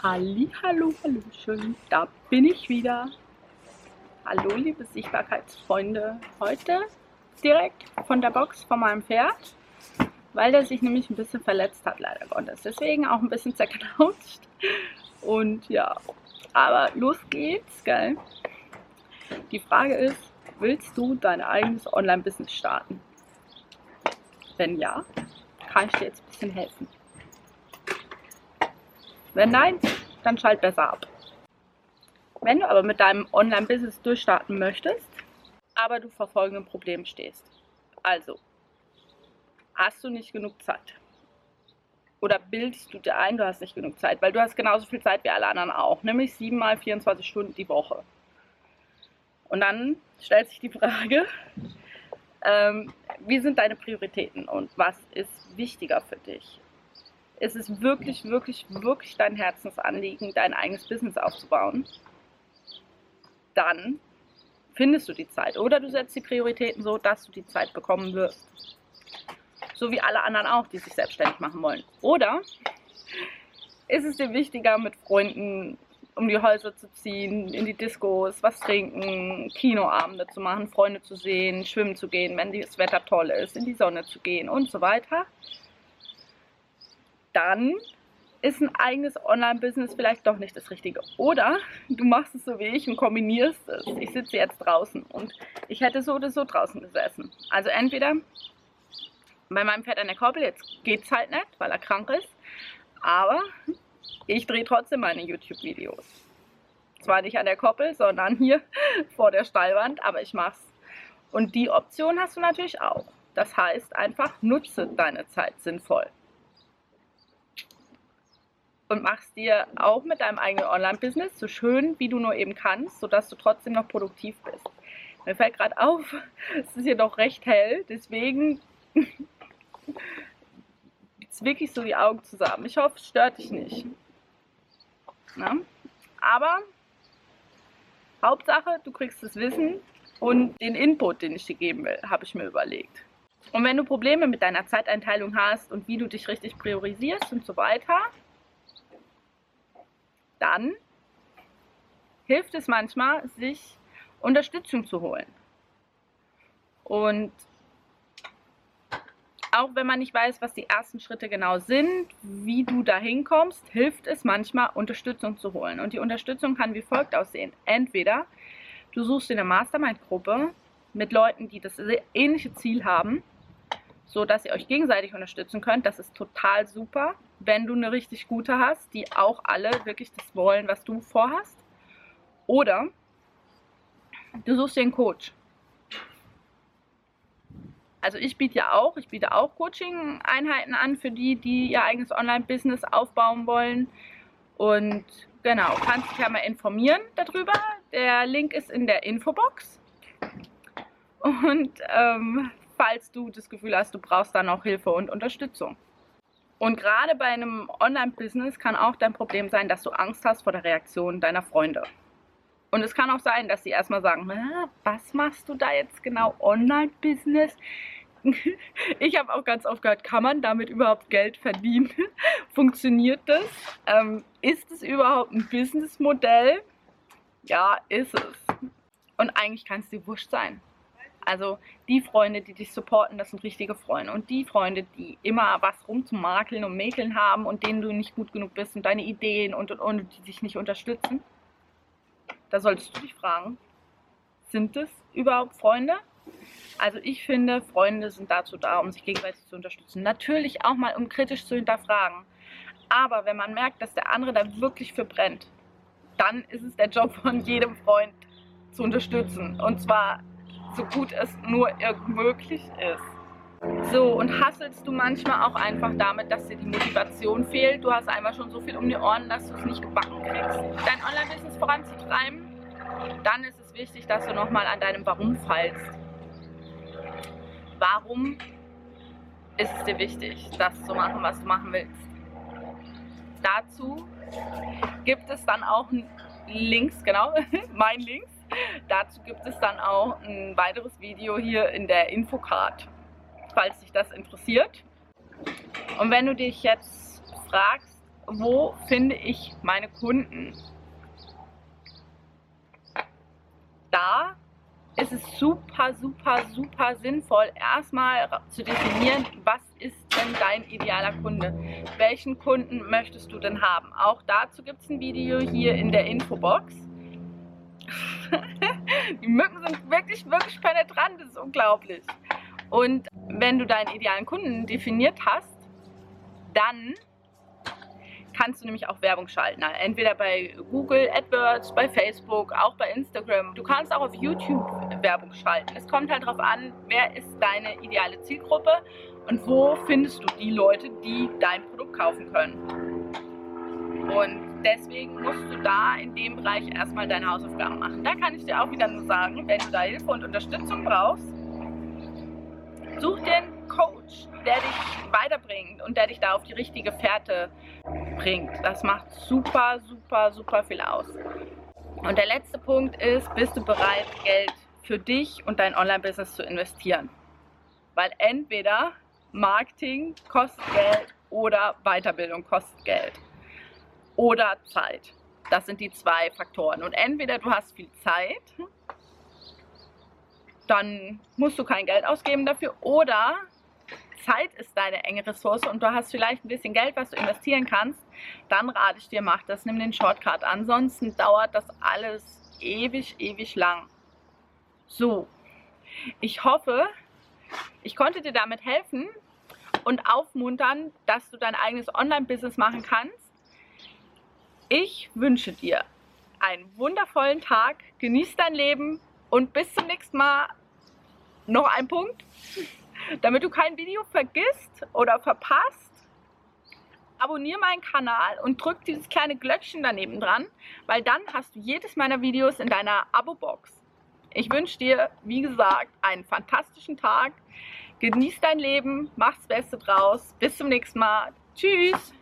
Halli, hallo, hallo, schön, da bin ich wieder. Hallo, liebe Sichtbarkeitsfreunde. Heute direkt von der Box von meinem Pferd, weil der sich nämlich ein bisschen verletzt hat, leider Gottes. Deswegen auch ein bisschen zerknautscht. Und ja, aber los geht's, gell? Die Frage ist, willst du dein eigenes Online-Business starten? Wenn ja, kann ich dir jetzt ein bisschen helfen. Wenn nein, dann schalt besser ab. Wenn du aber mit deinem Online-Business durchstarten möchtest, aber du vor folgendem Problem stehst. Also, hast du nicht genug Zeit? Oder bildest du dir ein, du hast nicht genug Zeit? Weil du hast genauso viel Zeit wie alle anderen auch, nämlich 7 mal 24 Stunden die Woche. Und dann stellt sich die Frage, ähm, wie sind deine Prioritäten und was ist wichtiger für dich? Ist es wirklich, wirklich, wirklich dein Herzensanliegen, dein eigenes Business aufzubauen, dann findest du die Zeit. Oder du setzt die Prioritäten so, dass du die Zeit bekommen wirst. So wie alle anderen auch, die sich selbstständig machen wollen. Oder ist es dir wichtiger, mit Freunden um die Häuser zu ziehen, in die Diskos, was trinken, Kinoabende zu machen, Freunde zu sehen, schwimmen zu gehen, wenn das Wetter toll ist, in die Sonne zu gehen und so weiter dann ist ein eigenes Online-Business vielleicht doch nicht das Richtige. Oder du machst es so wie ich und kombinierst es. Ich sitze jetzt draußen und ich hätte so oder so draußen gesessen. Also entweder bei meinem Pferd an der Koppel, jetzt geht es halt nicht, weil er krank ist, aber ich drehe trotzdem meine YouTube-Videos. Zwar nicht an der Koppel, sondern hier vor der Stallwand, aber ich mach's. Und die Option hast du natürlich auch. Das heißt einfach, nutze deine Zeit sinnvoll und machst dir auch mit deinem eigenen Online-Business so schön, wie du nur eben kannst, sodass du trotzdem noch produktiv bist. Mir fällt gerade auf, es ist hier doch recht hell, deswegen jetzt wirklich so die Augen zusammen. Ich hoffe, es stört dich nicht. Na? Aber Hauptsache, du kriegst das Wissen und den Input, den ich dir geben will, habe ich mir überlegt. Und wenn du Probleme mit deiner Zeiteinteilung hast und wie du dich richtig priorisierst und so weiter, dann hilft es manchmal, sich Unterstützung zu holen. Und auch wenn man nicht weiß, was die ersten Schritte genau sind, wie du da hinkommst, hilft es manchmal, Unterstützung zu holen. Und die Unterstützung kann wie folgt aussehen. Entweder du suchst in der Mastermind-Gruppe mit Leuten, die das ähnliche Ziel haben, so dass ihr euch gegenseitig unterstützen könnt. Das ist total super wenn du eine richtig gute hast, die auch alle wirklich das wollen, was du vorhast. Oder du suchst dir einen Coach. Also ich biete ja auch, ich biete auch Coaching-Einheiten an für die, die ihr eigenes Online-Business aufbauen wollen. Und genau, kannst dich ja mal informieren darüber. Der Link ist in der Infobox. Und ähm, falls du das Gefühl hast, du brauchst dann auch Hilfe und Unterstützung. Und gerade bei einem Online-Business kann auch dein Problem sein, dass du Angst hast vor der Reaktion deiner Freunde. Und es kann auch sein, dass sie erstmal sagen, was machst du da jetzt genau Online-Business? Ich habe auch ganz oft gehört, kann man damit überhaupt Geld verdienen? Funktioniert das? Ähm, ist es überhaupt ein Businessmodell? Ja, ist es. Und eigentlich kann es dir wurscht sein. Also die Freunde, die dich supporten, das sind richtige Freunde. Und die Freunde, die immer was rumzumakeln und mäkeln haben und denen du nicht gut genug bist und deine Ideen und, und, und die dich nicht unterstützen, da solltest du dich fragen, sind es überhaupt Freunde? Also ich finde, Freunde sind dazu da, um sich gegenseitig zu unterstützen. Natürlich auch mal, um kritisch zu hinterfragen. Aber wenn man merkt, dass der andere da wirklich für brennt, dann ist es der Job von jedem Freund zu unterstützen. Und zwar so gut es nur möglich ist. So, und hasselst du manchmal auch einfach damit, dass dir die Motivation fehlt? Du hast einfach schon so viel um die Ohren, dass du es nicht gebacken kriegst, dein Online-Business voranzutreiben? Dann ist es wichtig, dass du nochmal an deinem Warum feilst. Warum ist es dir wichtig, das zu machen, was du machen willst? Dazu gibt es dann auch Links, genau, mein Links Dazu gibt es dann auch ein weiteres Video hier in der Infocard, falls dich das interessiert. Und wenn du dich jetzt fragst, wo finde ich meine Kunden? Da ist es super, super, super sinnvoll, erstmal zu definieren, was ist denn dein idealer Kunde? Welchen Kunden möchtest du denn haben? Auch dazu gibt es ein Video hier in der Infobox. Die Mücken sind wirklich, wirklich penetrant, das ist unglaublich. Und wenn du deinen idealen Kunden definiert hast, dann kannst du nämlich auch Werbung schalten. Entweder bei Google AdWords, bei Facebook, auch bei Instagram. Du kannst auch auf YouTube Werbung schalten. Es kommt halt darauf an, wer ist deine ideale Zielgruppe und wo findest du die Leute, die dein Produkt kaufen können. Und deswegen musst du da in dem Bereich erstmal deine Hausaufgaben machen. Da kann ich dir auch wieder nur sagen, wenn du da Hilfe und Unterstützung brauchst, such einen Coach, der dich weiterbringt und der dich da auf die richtige Fährte bringt. Das macht super, super, super viel aus. Und der letzte Punkt ist, bist du bereit, Geld für dich und dein Online-Business zu investieren? Weil entweder Marketing kostet Geld oder Weiterbildung kostet Geld. Oder Zeit. Das sind die zwei Faktoren. Und entweder du hast viel Zeit, dann musst du kein Geld ausgeben dafür, oder Zeit ist deine enge Ressource und du hast vielleicht ein bisschen Geld, was du investieren kannst, dann rate ich dir, mach das, nimm den Shortcut. Ansonsten dauert das alles ewig, ewig lang. So, ich hoffe, ich konnte dir damit helfen und aufmuntern, dass du dein eigenes Online-Business machen kannst. Ich wünsche dir einen wundervollen Tag, genieß dein Leben und bis zum nächsten Mal. Noch ein Punkt. Damit du kein Video vergisst oder verpasst, abonniere meinen Kanal und drück dieses kleine Glöckchen daneben dran, weil dann hast du jedes meiner Videos in deiner Abo-Box. Ich wünsche dir, wie gesagt, einen fantastischen Tag. Genieß dein Leben, mach's Beste draus. Bis zum nächsten Mal. Tschüss.